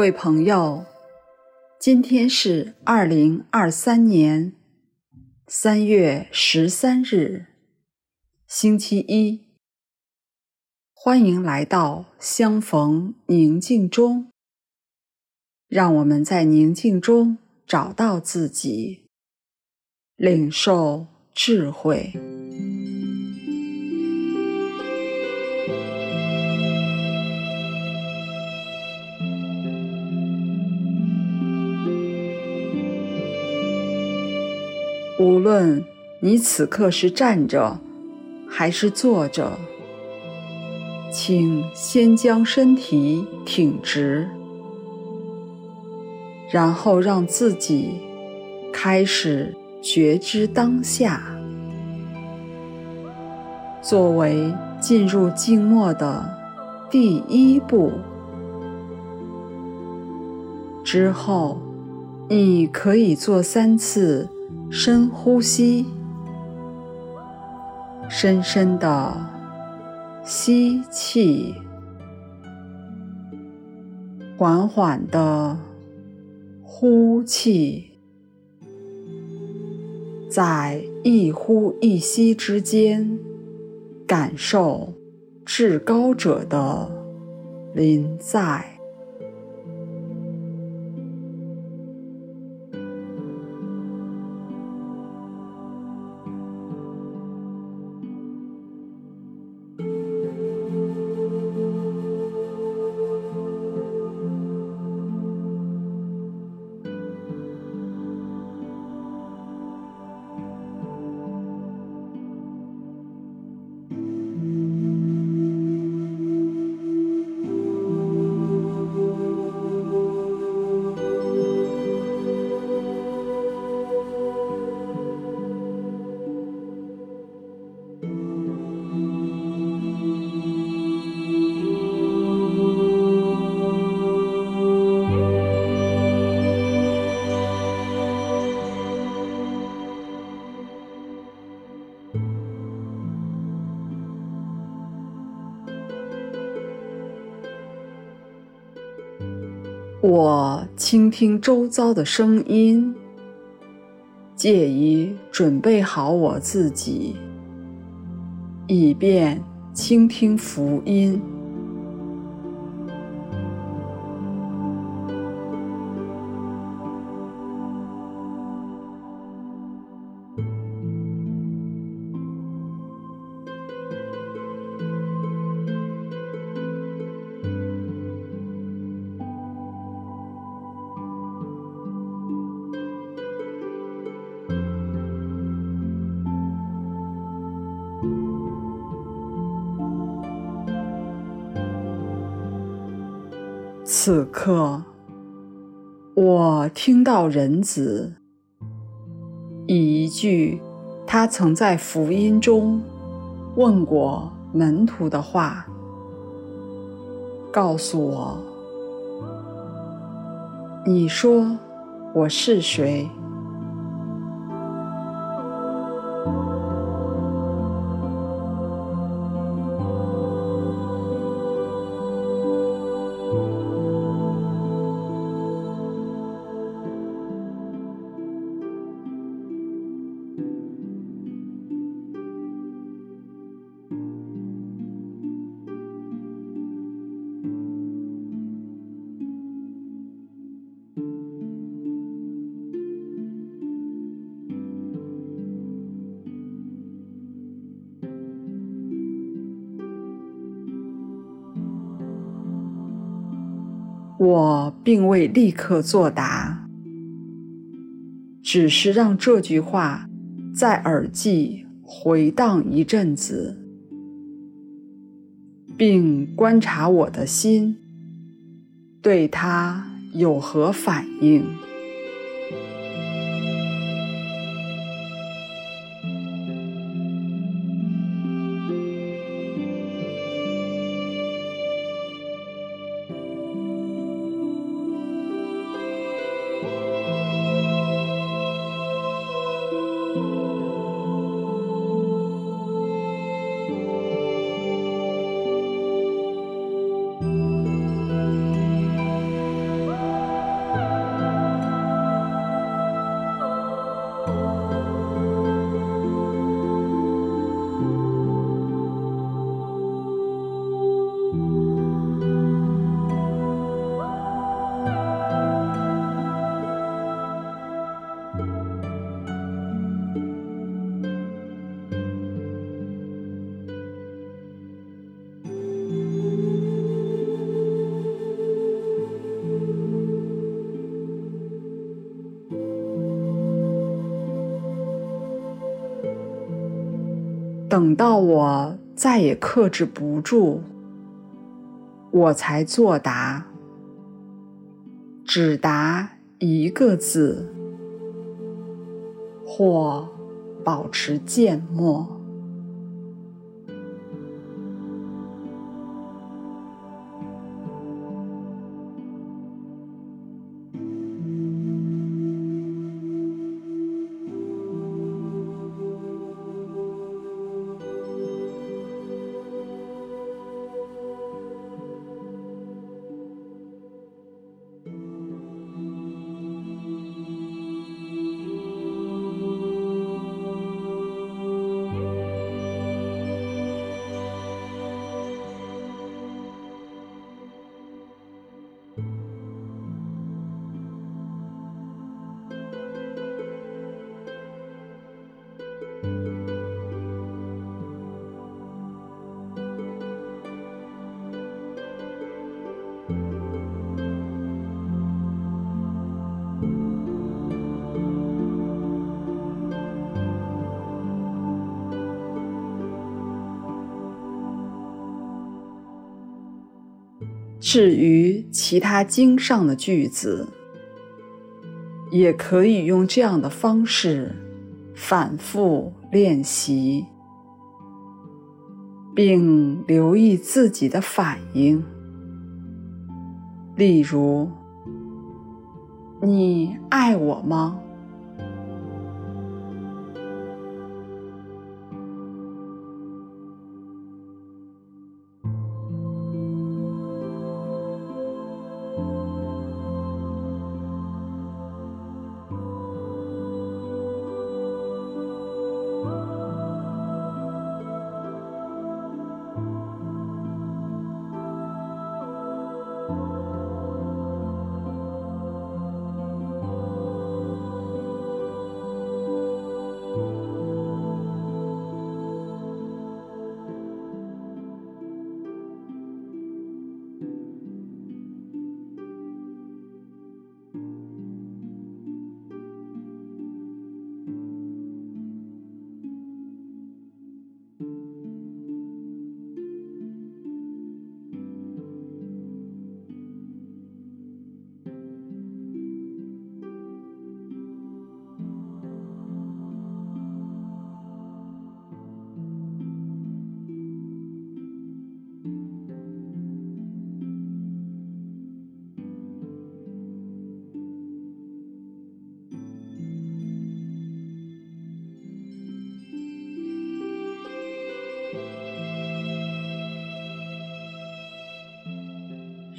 各位朋友，今天是二零二三年三月十三日，星期一。欢迎来到相逢宁静中，让我们在宁静中找到自己，领受智慧。无论你此刻是站着，还是坐着，请先将身体挺直，然后让自己开始觉知当下，作为进入静默的第一步。之后，你可以做三次。深呼吸，深深的吸气，缓缓的呼气，在一呼一吸之间，感受至高者的临在。我倾听周遭的声音，借以准备好我自己，以便倾听福音。此刻，我听到人子以一句他曾在福音中问过门徒的话，告诉我：“你说我是谁？”我并未立刻作答，只是让这句话在耳际回荡一阵子，并观察我的心对它有何反应。等到我再也克制不住，我才作答，只答一个字，或保持缄默。至于其他经上的句子，也可以用这样的方式反复练习，并留意自己的反应。例如，你爱我吗？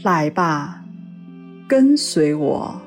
来吧，跟随我。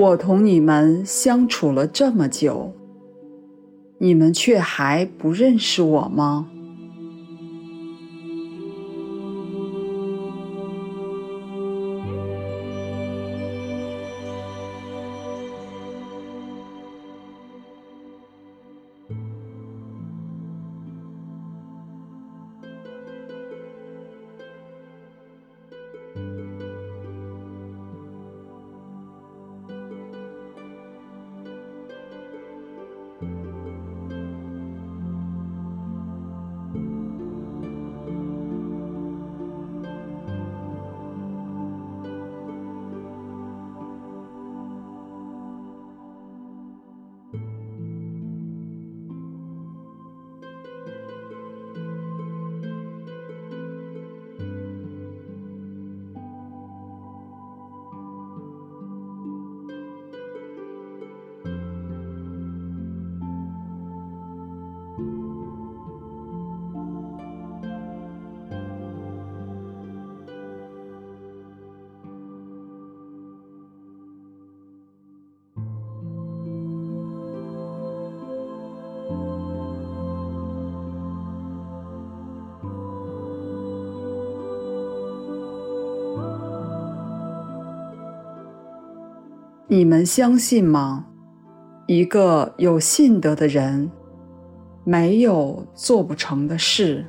我同你们相处了这么久，你们却还不认识我吗？你们相信吗？一个有信德的人，没有做不成的事。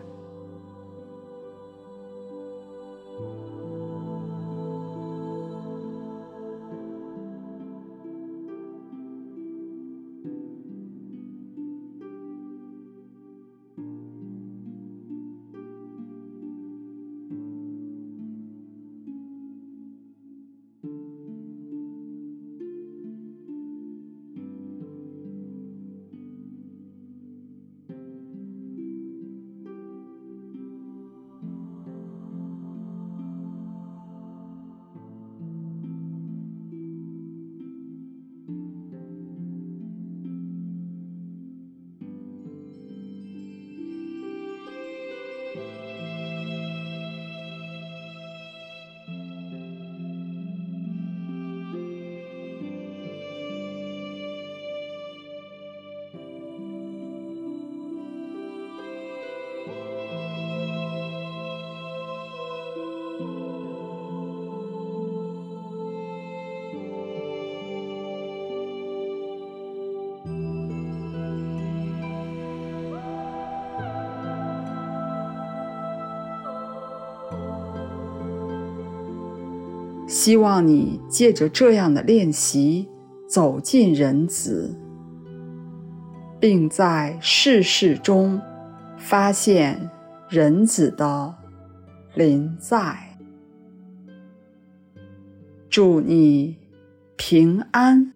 希望你借着这样的练习，走进仁子，并在世事中发现仁子的临在。祝你平安。